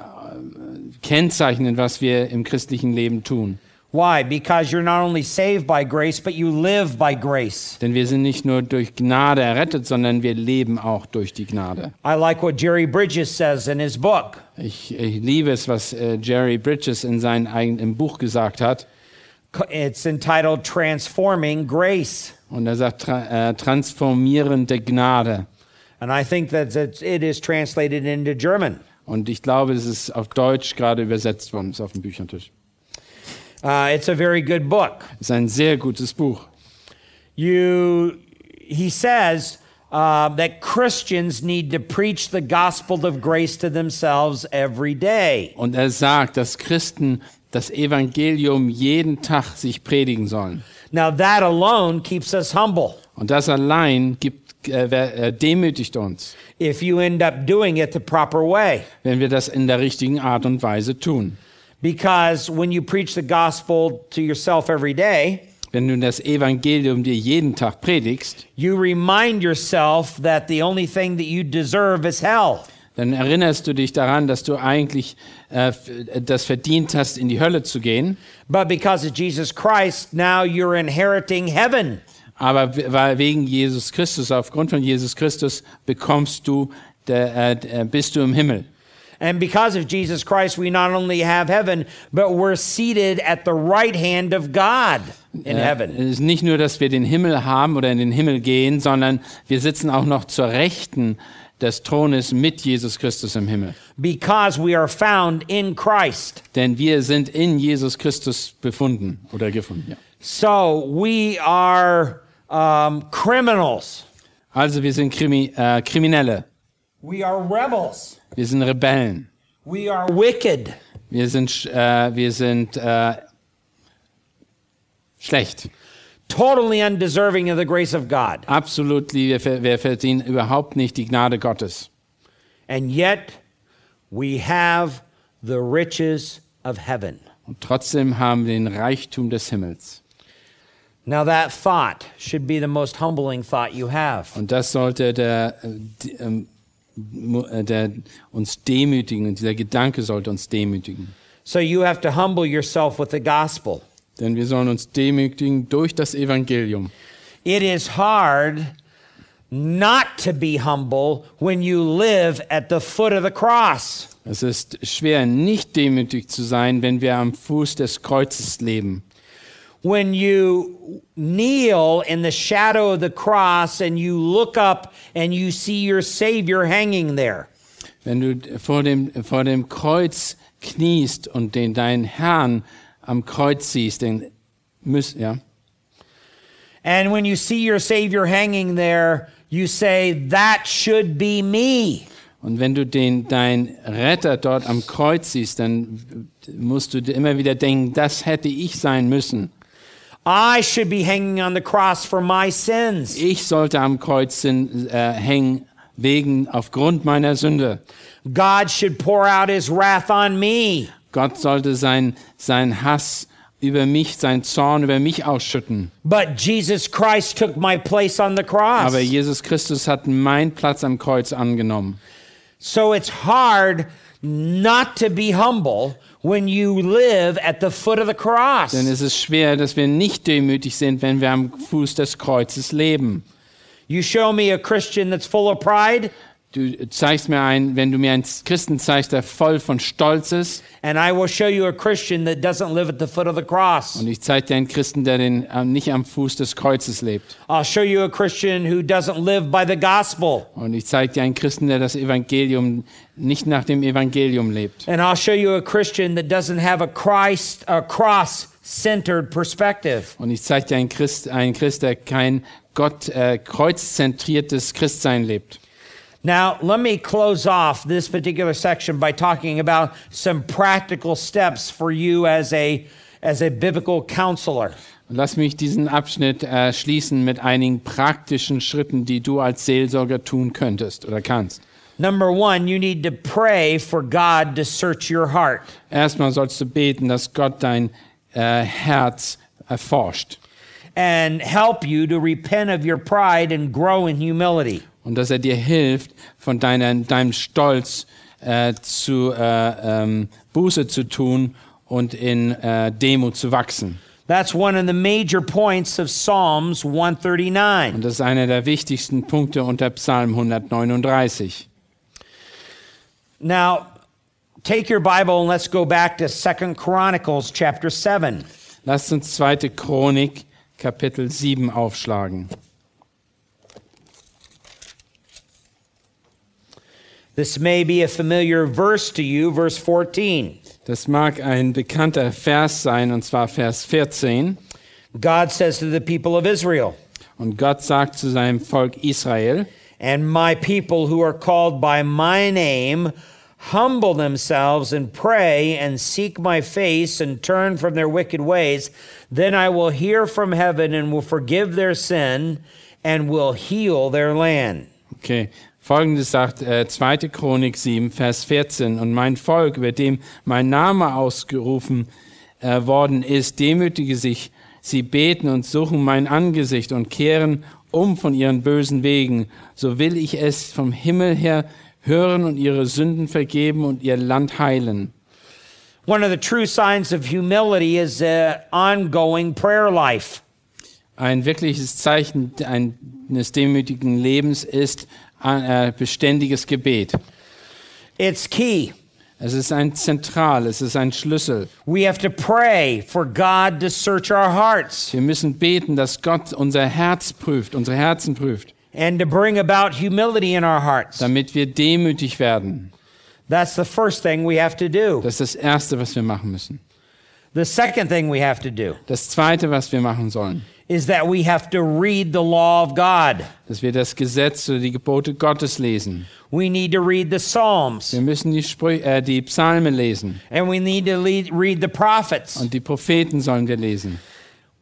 kennzeichnen, was wir im christlichen Leben tun. Why? Because you're not only saved by grace, but you live by grace. Denn wir sind nicht nur durch Gnade errettet, sondern wir leben auch durch die Gnade. I like what Jerry Bridges says in his book. Ich, ich liebe es, was äh, Jerry Bridges in seinem eigenen Buch gesagt hat. It's entitled Transforming Grace. Und er sagt, tra äh, transformierende Gnade. And I think that it is translated into German. Und ich glaube, es ist auf Deutsch gerade übersetzt worden, ist auf dem Büchertisch. Uh, it's a very good book. Es ist ein sehr gutes Buch. You, he says uh, that Christians need to preach the gospel of grace to themselves every day. Und er sagt, dass Christen das Evangelium jeden Tag sich predigen sollen. Now, that alone keeps us humble. Und das allein gibt, äh, äh, demütigt uns, if you end up doing it the proper way. wenn wir das in der richtigen Art und Weise tun. Because when you preach the gospel to yourself every day, Wenn du das Evangelium dir jeden Tag predigst, you remind yourself that the only thing that you deserve is hell. Dann erinnerst du dich daran, dass du eigentlich äh, das verdient hast, in die Hölle zu gehen. But because of Jesus Christ, now you're inheriting heaven. Aber weil wegen Jesus Christus, aufgrund von Jesus Christus, bekommst du, der, äh, äh, bist du im Himmel. And because of Jesus Christ, we not only have heaven, but we're seated at the right hand of God in Äh, heaven. Es ist nicht nur, dass wir den Himmel haben oder in den Himmel gehen, sondern wir sitzen auch noch zur Rechten des Thrones mit Jesus Christus im Himmel. Because we are found in Christ. Denn wir sind in Jesus Christus befunden oder gefunden. Ja. So we are um, criminals. Also wir sind Krimi äh, Kriminelle, We are rebels. wir sind Rebellen, We are wicked. wir sind, äh, wir sind äh, schlecht. Totally undeserving of the grace of God. Absolut, wir, wir verdienen überhaupt nicht die Gnade Gottes. And yet, we have the riches of heaven. Und trotzdem haben wir den Reichtum des Himmels. Now, that thought should be the most humbling thought you have. Und das sollte der, äh, die, ähm, äh, der uns demütigen, und dieser Gedanke sollte uns demütigen. So, you have to humble yourself with the gospel. Denn wir sollen uns demütigen durch das Evangelium. It is hard not to be humble when you live at the foot of the cross. Es ist schwer, nicht demütig zu sein, wenn wir am Fuß des Kreuzes leben. When you kneel in the shadow of the cross and you look up and you see your Savior hanging there. Wenn du vor dem, vor dem Kreuz kniest und den, deinen Herrn am Kreuz siehst, den müß, ja, And when you see your Savior hanging there, you say, That should be me. und wenn du den, dein Retter dort am Kreuz siehst, dann musst du immer wieder denken, das hätte ich sein müssen. I should be hanging on the cross for my sins. Ich sollte am Kreuz äh, hängen wegen aufgrund meiner Sünde. God should pour out his wrath on me. Gott sollte sein, sein Hass über mich, sein Zorn über mich ausschütten. But Jesus Christ took my place on the cross. Aber Jesus Christus hat meinen Platz am Kreuz angenommen. So it's hard not to be humble when you live at the foot of the cross. Denn es ist schwer, dass wir nicht demütig sind, wenn wir am Fuß des Kreuzes leben. You show me a Christian that's full of pride, du zeigst mir einen, wenn du mir einen Christen zeigst, der voll von Stolz ist. And I will show you a Christian that doesn't live at the foot of the cross. Und ich zeige dir einen Christen, der den, äh, nicht am Fuß des Kreuzes lebt. I'll show you a Christian who doesn't live by the gospel. Und ich zeige dir einen Christen, der das Evangelium nicht nach dem Evangelium lebt. And I'll show you a Christian that doesn't have a Christ, a cross centered perspective. Und ich zeige dir einen Christ, einen Christ, der kein Gott äh, kreuzzentriertes Christsein lebt. Now, let me close off this particular section by talking about some practical steps for you as a, as a biblical counselor. Lass mich diesen Abschnitt äh, schließen mit einigen praktischen Schritten, die du als Seelsorger tun könntest oder kannst. Number one, you need to pray for God to search your heart. Erstmal sollst du beten, dass Gott dein äh, Herz erforscht and help you to repent of your pride and grow in humility. Und dass er dir hilft, von deiner, deinem Stolz äh, zu äh, ähm, Buße zu tun und in äh, Demut zu wachsen. That's one of the major points of Psalms 139. Und das ist einer der wichtigsten Punkte unter Psalm 139. Now, take your Bible and let's go back to Second Chronicles chapter 7. Lasst uns zweite Chronik, Kapitel 7 aufschlagen. This may be a familiar verse to you, verse 14. Das mag ein bekannter Vers sein, und zwar Vers 14. God says to the people of Israel, Und Gott sagt zu seinem Volk Israel, And my people who are called by my name humble themselves and pray and seek my face and turn from their wicked ways, then I will hear from heaven and will forgive their sin and will heal their land. okay, folgendes sagt äh, 2. Chronik 7, Vers 14. Und mein Volk, über dem mein Name ausgerufen äh, worden ist, demütige sich, sie beten und suchen mein Angesicht und kehren um von ihren bösen Wegen, so will ich es vom Himmel her hören und ihre Sünden vergeben und ihr Land heilen. One of the true signs of humility is an ongoing prayer life. Ein wirkliches Zeichen eines demütigen Lebens ist beständiges Gebet. It's key. Es ist ein Zentral, es ist ein Schlüssel. We have to pray for God to search our hearts Wir müssen beten, dass Gott unser Herz prüft, unsere Herzen prüft, and to bring about humility in our hearts. damit wir demütig werden. That's the first thing we have to do. Das ist das Erste, was wir machen müssen. The second thing we have to do Das Zweite, was wir machen sollen, is that we have to read the law of God. dass wir das Gesetz oder die Gebote Gottes lesen. We need to read the Psalms Wir müssen die, Sprü äh, die Psalmen lesen and we need to read the prophets. und die Propheten sollen wir lesen.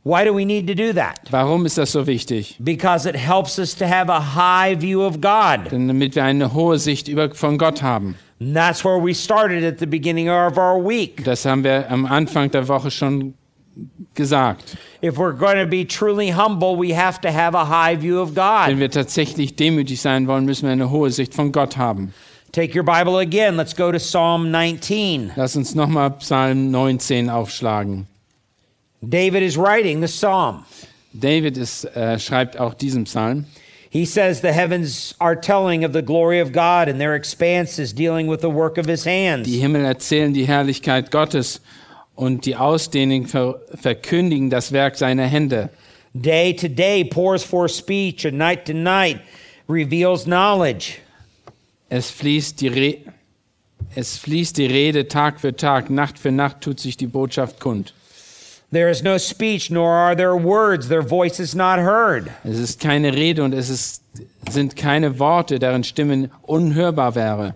Why do we need to do that? Warum ist das so wichtig? Because it helps us to have a high view of God. Denn damit wir eine hohe Sicht über, von Gott haben. And that's where we started at the beginning of our week. Das haben wir am Anfang der Woche schon gesagt. If we're going to be truly humble, we have to have a high view of Wenn God. wir tatsächlich demütig sein wollen, müssen wir eine hohe Sicht von Gott haben. Take your Bible again. Let's go to Psalm 19. Lass uns nochmal Psalm 19 aufschlagen. David is writing the psalm. David ist, äh, schreibt auch diesen Psalm. He says the heavens are telling of the glory of God, and their expanse is dealing with the work of his hands. Die Himmel erzählen die Herrlichkeit Gottes und die Ausdehnung ver verkündigen das Werk seiner Hände. Day to day pours forth speech, and night to night reveals knowledge. Es fließt, die Re es fließt die Rede Tag für Tag, Nacht für Nacht tut sich die Botschaft kund. There is no speech, nor are there words, their voice is not heard. Es ist keine Rede und es ist, sind keine Worte, deren Stimmen unhörbar wäre.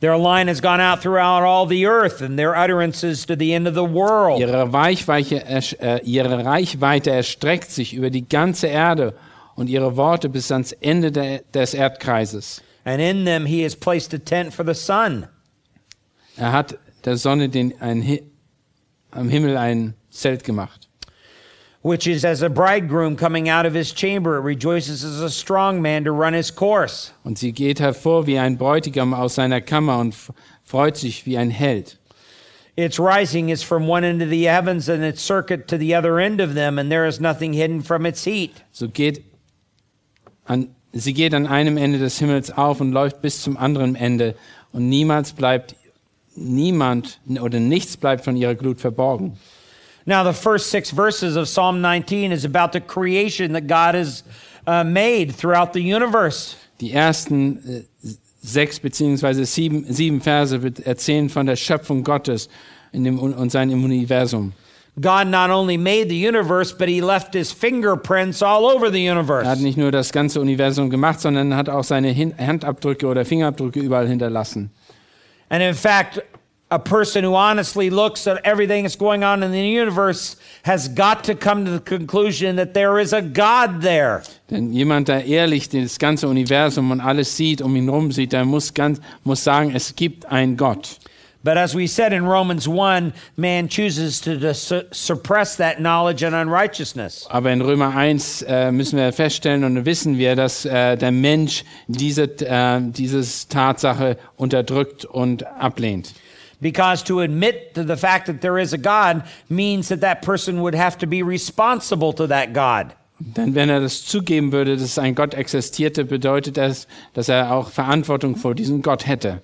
Their line has gone out throughout all the earth, and their utterances to the end of the world. Ihre, äh, ihre Reichweite erstreckt sich über die ganze Erde und ihre Worte bis ans Ende der, des Erdkreises. And in them he has placed a tent for the sun. Er hat der Sonne den, ein, am Himmel ein Zelt gemacht. Which is as a bridegroom coming out of his chamber. It rejoices as a strong man to run his course. Und sie geht hervor wie ein Bräutigam aus seiner Kammer und freut sich wie ein Held. Its rising is from one end of the heavens and its circuit to the other end of them, and there is nothing hidden from its heat. So geht, an, sie geht an einem Ende des Himmels auf und läuft bis zum anderen Ende und niemals bleibt niemand oder nichts bleibt von ihrer Glut verborgen. Now, the first six verses of Psalm 19 is about the creation that God has uh, made throughout the universe. Die ersten äh, sechs beziehungsweise sieben, sieben Verse wird erzählen von der Schöpfung Gottes in dem, und seinem Universum. God not only made the universe, but he left his fingerprints all over the Er hat universe. nicht nur das ganze Universum gemacht, sondern hat auch seine Handabdrücke oder Fingerabdrücke überall hinterlassen. And in fact, a person who honestly looks at everything that's going on in the universe has got to come to the conclusion that there is a God there. Denn jemand, der ehrlich das ganze Universum und alles sieht, um ihn herum sieht, der muss, ganz, muss sagen, es gibt einen Gott. But as we said in Romans 1, man chooses to suppress that knowledge and unrighteousness. Aber in Römer 1 äh, müssen wir feststellen und wissen wir, dass äh, der Mensch diese äh, dieses Tatsache unterdrückt und ablehnt. Because to admit to the fact that there is a God means that that person would have to be responsible to that God. Denn wenn er das zugeben würde, dass ein Gott existierte, bedeutet das, dass er auch Verantwortung vor diesem Gott hätte.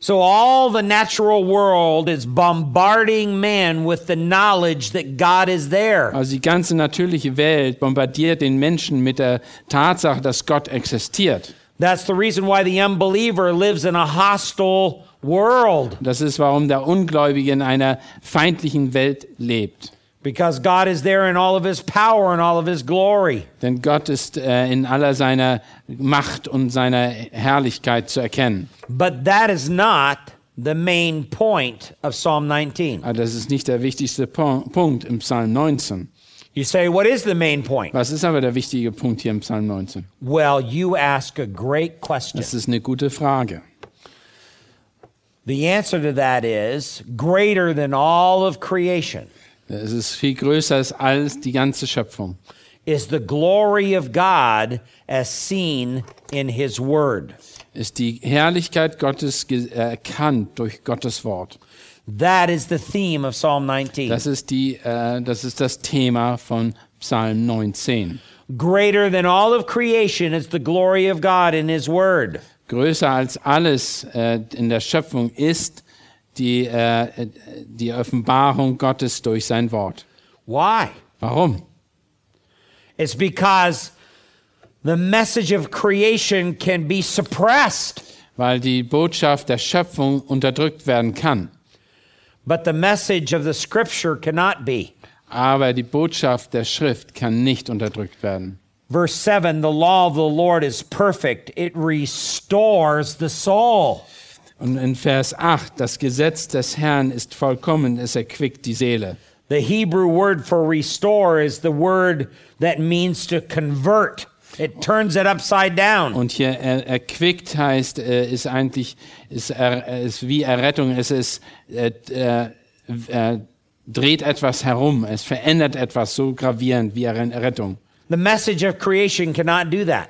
So all the natural world is bombarding man with the knowledge that God is there. Also die ganze natürliche Welt bombardiert den Menschen mit der Tatsache, dass Gott existiert. That's the reason why the unbeliever lives in a hostile world Das ist, warum der Ungläubige in einer feindlichen Welt lebt. because God is there in all of his power and all of his glory. Denn Gott ist äh, in aller seiner Macht und seiner Herrlichkeit zu erkennen. But that is not the main point of Psalm 19. Aber das ist nicht der wichtigste Pu- Punkt im Psalm 19. You say, what is the main point? Was ist aber der wichtige Punkt hier im Psalm 19? Well, you ask a great question. Das ist eine gute Frage. The answer to that is greater than all of creation Es ist viel größer als alles die ganze Schöpfung. is the glory of God as seen in his word. Ist die Herrlichkeit Gottes ge- erkannt durch Gottes Wort. That is the theme of Psalm 19. Das ist, die, äh, das ist das Thema von Psalm 19. Greater than all of creation is the glory of God in his word. Größer als alles äh, in der Schöpfung ist die, äh, die Offenbarung Gottes durch sein Wort. Why? Warum? It's because the message of creation can be suppressed, Weil die Botschaft der Schöpfung unterdrückt werden kann. but the message of the scripture cannot be. Aber die Botschaft der Schrift kann nicht unterdrückt werden. Verse 7 The law of the Lord is perfect, it restores the soul. Und in Vers 8, das Gesetz des Herrn ist vollkommen, es erquickt die Seele. The Hebrew word for restore is the word that means to convert. It turns it upside down. Und hier er, erquickt heißt, äh, ist eigentlich ist, er, ist wie Errettung. Es ist, äh, äh, äh, dreht etwas herum. Es verändert etwas so gravierend wie Erre- Errettung. The message of creation cannot do that,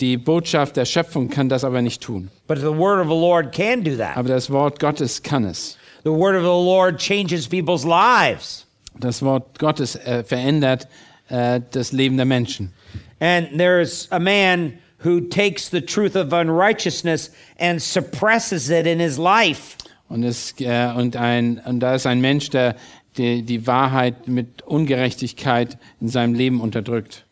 Die Botschaft der Schöpfung kann das aber nicht tun. but the word of the Lord can do that. Aber das Wort Gottes kann es. The word of the Lord changes people's lives. Das Wort Gottes äh, verändert äh, das Leben der Menschen. And there's a man who takes the truth of unrighteousness and suppresses it in his life. Und, es, äh, und, ein, und da ist ein Mensch, der die, die Wahrheit mit Ungerechtigkeit in seinem Leben unterdrückt.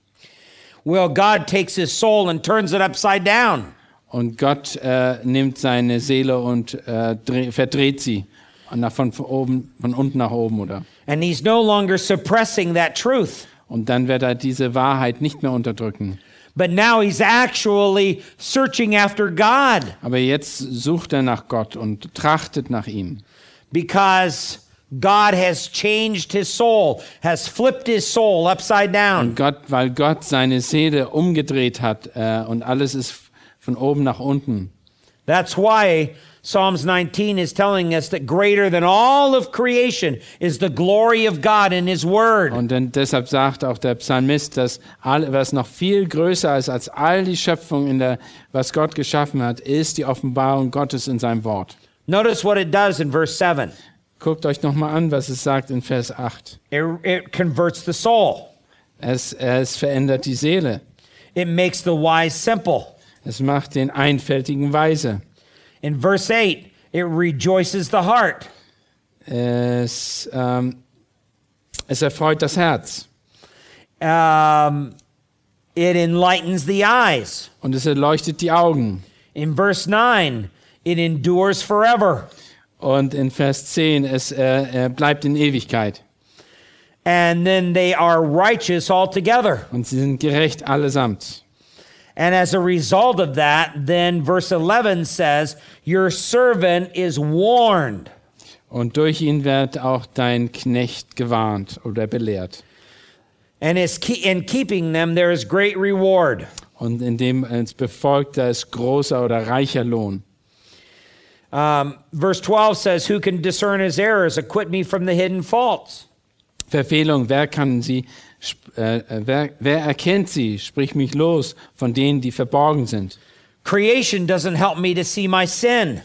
Well, God takes his soul and turns it upside down. Und Gott äh, nimmt seine Seele und äh, dreh, verdreht sie nach, von, von, oben, von unten nach oben, oder? And he's no longer suppressing that truth. Und dann wird er diese Wahrheit nicht mehr unterdrücken. But now he's actually searching after God Aber jetzt sucht er nach Gott und trachtet nach ihm. because God has changed his soul, has flipped his soul upside down. Und Gott, weil Gott seine Seele umgedreht hat äh, und alles ist von oben nach unten. That's why Psalms 19 is telling us that greater than all of creation is the glory of God in his word. Und dann, deshalb sagt auch der Psalmist, dass all, was noch viel größer ist als all die Schöpfung, in der, was Gott geschaffen hat, ist die Offenbarung Gottes in seinem Wort. Notice what it does in verse 7. Guckt euch nochmal an, was es sagt in Vers 8. It, it converts the soul. Es, es verändert die Seele. It makes the wise simple. Es macht den Einfältigen weise. In verse 8, it rejoices the heart. Es, ähm, es erfreut das Herz Um, it enlightens the eyes. und es erleuchtet die Augen. In verse 9, it endures forever. Und in Vers 10, es äh, bleibt in Ewigkeit. And then they are righteous altogether. Und sie sind gerecht allesamt. And as a result of that, then verse 11 says, Your servant is warned. Und durch ihn wird auch dein Knecht gewarnt oder belehrt. And in keeping them, there is great reward. Und indem es befolgt, da ist großer oder reicher Lohn. Um, verse 12 says, Who can discern his errors? Acquit me from the hidden faults. Verfehlung, wer kann sie, äh, äh, wer, wer erkennt sie? Sprich mich los von denen, die verborgen sind. Creation doesn't help me to see my sin,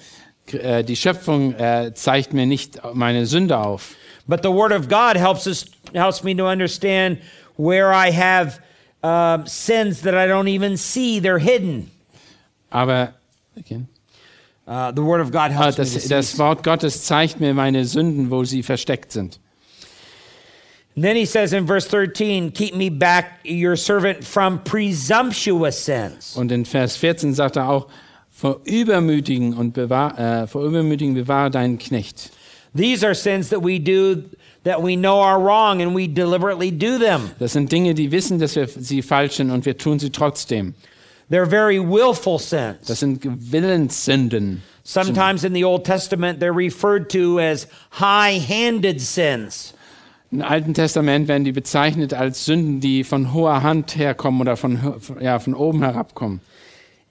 Äh, die Schöpfung äh, zeigt mir nicht meine Sünde auf. but the Word of God helps us helps me to understand where I have um, sins that I don't even see; they're hidden. Aber okay. Uh, the Word of God ah, helps me das, to see. das Wort Gottes zeigt mir meine Sünden, wo sie versteckt sind. And then he says in verse 13, "Keep me back, your servant, from presumptuous sins." Und in Vers 14 sagt er auch, vor Übermütigen und bewahr, äh, vor Übermütigen bewahre deinen Knecht. These are sins that we do that we know are wrong, and we deliberately do them. Das sind Dinge, die wissen, dass wir sie falsch sind und wir tun sie trotzdem. They're very willful sins. Das sind Willenssünden. Sometimes in the Old Testament, they're referred to as high handed sins. Im Alten Testament werden die bezeichnet als Sünden, die von hoher Hand herkommen oder von- ja, von oben herabkommen.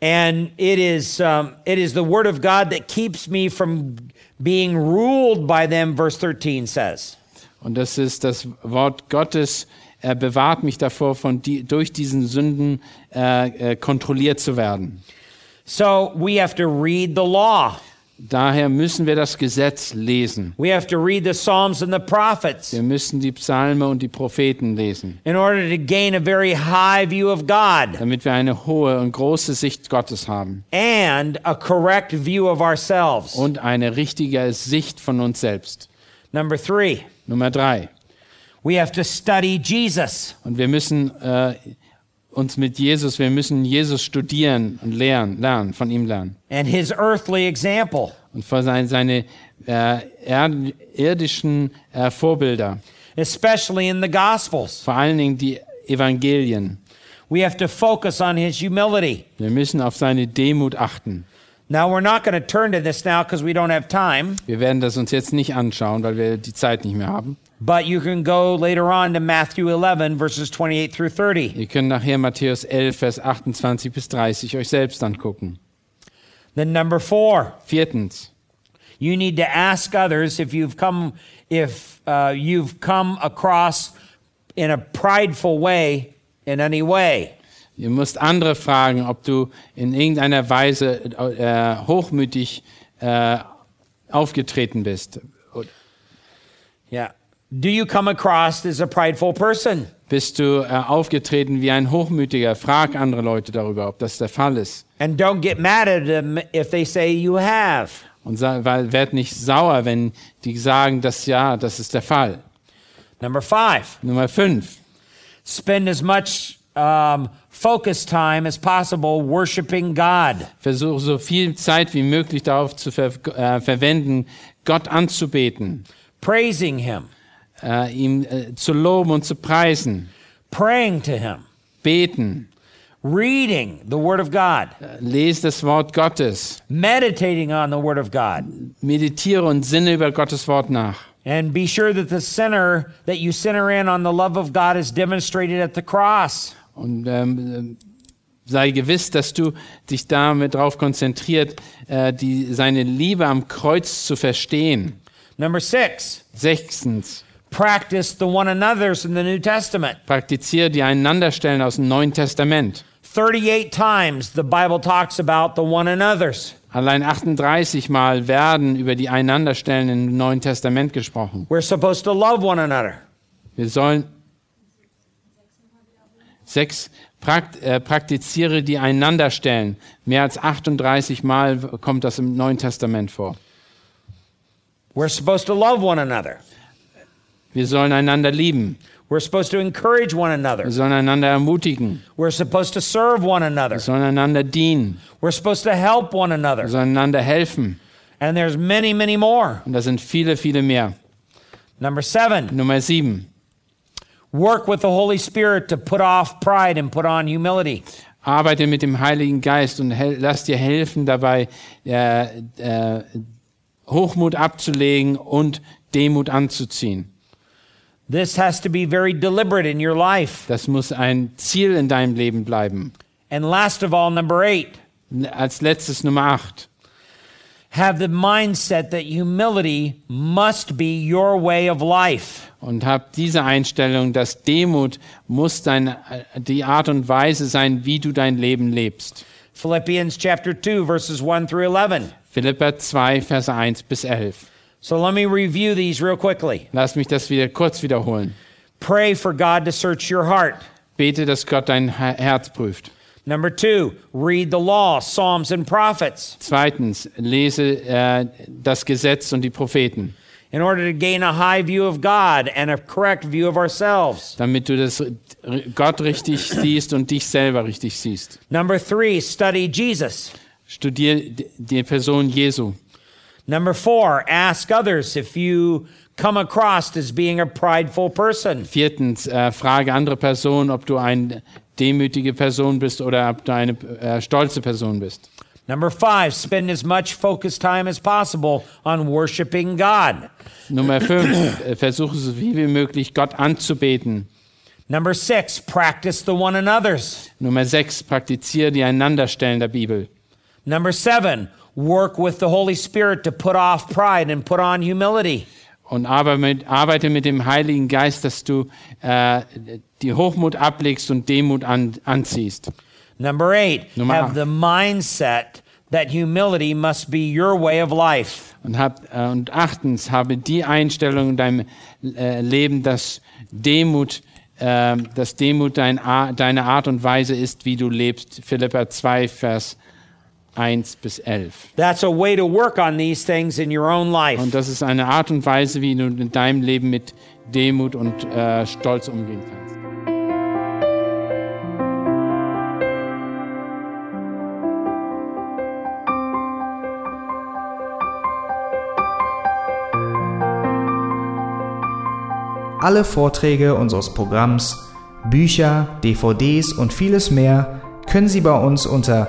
And it is, um, it is the Word of God that keeps me from being ruled by them, verse 13 says. Und das ist das Wort Gottes. Er bewahrt mich davor, von die, durch diesen Sünden äh, äh, kontrolliert zu werden. So we have to read the law, Daher müssen wir das Gesetz lesen. we have to read the Psalms and the prophets Wir müssen die Psalme und die Propheten lesen, in order to gain a very high view of God damit wir eine hohe und große Sicht Gottes haben and a correct view of ourselves. und eine richtige Sicht von uns selbst. Number three, Nummer drei. we have to study Jesus. Und wir müssen äh, uns mit Jesus, wir müssen Jesus studieren und lernen, lernen, von ihm lernen. and his earthly example, Und von seine, seine äh, irdischen äh, Vorbilder, especially in the Gospels. vor allen Dingen die Evangelien. We have to focus on his humility. Wir müssen auf seine Demut achten. Now, we're not going to turn to this now because we don't have time, Wir werden das uns jetzt nicht anschauen, weil wir die Zeit nicht mehr haben. But you can go later on to Matthew 11, verses 28 through 30. Ihr könnt nachher Matthäus 11, Vers 28 bis 30 euch selbst angucken. Then, number four, Viertens, you need to ask others if you've come, if uh, you've come across in a prideful way in any way. ihr müsst andere fragen, ob du in irgendeiner Weise äh, hochmütig äh, aufgetreten bist. Yeah. Do you come across as a prideful person? Bist du äh, aufgetreten wie ein Hochmütiger? Frag andere Leute darüber, ob das der Fall ist. And don't get mad at them if they say you have. Und weil, werd nicht sauer, wenn die sagen, dass ja, das ist der Fall. Number five, Nummer 5. spend as much um, focus time as possible worshiping God. Versuche so viel Zeit wie möglich darauf zu ver äh, verwenden, Gott anzubeten, praising Him, äh, ihm äh, zu loben und zu preisen, praying to Him, beten, reading the Word of God, äh, lese das Wort Gottes, meditating on the Word of God, meditiere und sinne über Gottes Wort nach. and be sure that the center that you center in on the love of God is demonstrated at the cross. Und ähm, äh, sei gewiss, dass du dich damit darauf konzentriert, äh, die, seine Liebe am Kreuz zu verstehen. Number six, Sechstens, practice the one another's in the New Testament. praktiziere die Einanderstellen aus dem Neuen Testament. 38 times the Bible talks about the one another's. Allein 38 Mal werden über die Einanderstellen im Neuen Testament gesprochen. We're supposed to love one another. Wir sollen Sechs, prakt, äh, praktiziere die Einanderstellen. Mehr als 38 Mal kommt das im Neuen Testament vor. We're supposed to love one another. Wir sollen einander lieben. We're supposed to encourage one Wir another. sollen einander ermutigen. We're supposed to serve one another. Wir sollen einander dienen. We're supposed to help one Wir another. sollen einander helfen. And there's many, many more. Und da sind viele, viele mehr. Number seven, Nummer sieben. work with the Holy Spirit to put off pride and put on humility. Arbeite mit dem Heiligen Geist und lass dir helfen dabei, äh, äh, Hochmut abzulegen und Demut anzuziehen. This has to be very deliberate in your life. Das muss ein Ziel in deinem Leben bleiben. And last of all, number eight, Als letztes Nummer acht. have the mindset that humility must be your way of life. Und hab diese Einstellung, dass Demut muss dein, äh, die Art und Weise sein, wie du dein Leben lebst. Philippians chapter 2, verses 1 through 11. Philipper 2, Verse 1 bis 11. So let me review these real quickly. Lass mich das wieder kurz wiederholen. Pray for God to search your heart. Bete, dass Gott dein Her- Herz prüft. Number two, read the law, Psalms, and prophets Zweitens, lese äh, das Gesetz und die Propheten, in order to gain a high view of God and a correct view of ourselves. damit du das Gott richtig siehst und dich selber richtig siehst. Number three, study Jesus. Studier die Person Jesu. Number four, ask others if you come across as being a prideful person. Viertens, äh, frage andere Personen, ob du eine demütige Person bist oder ob du eine äh, stolze Person bist. Number five, spend as much focused time as possible on worshiping God. Nummer fünf, äh, versuche so viel wie möglich Gott anzubeten. Number six, practice the one another's. Nummer sechs, praktiziere die Einanderstellen der Bibel. Number seven, work with the Holy Spirit to put off pride and put on humility. Und arbeite mit, dem Heiligen Geist, dass du äh, die Hochmut ablegst und Demut an, anziehst. Number eight, Nummer have acht. the mindset that humility must be your way of life. Und, hab, äh, und achtens, habe die Einstellung in deinem äh, Leben, dass Demut, äh, dass Demut dein, deine Art und Weise ist, wie du lebst. Philippa 2, Vers 1 bis 11. That's a way to work on these things in your own life. Und das ist eine Art und Weise, wie du in deinem Leben mit Demut und äh, Stolz umgehen kannst. Alle Vorträge unseres Programms, Bücher, DVDs und vieles mehr können Sie bei uns unter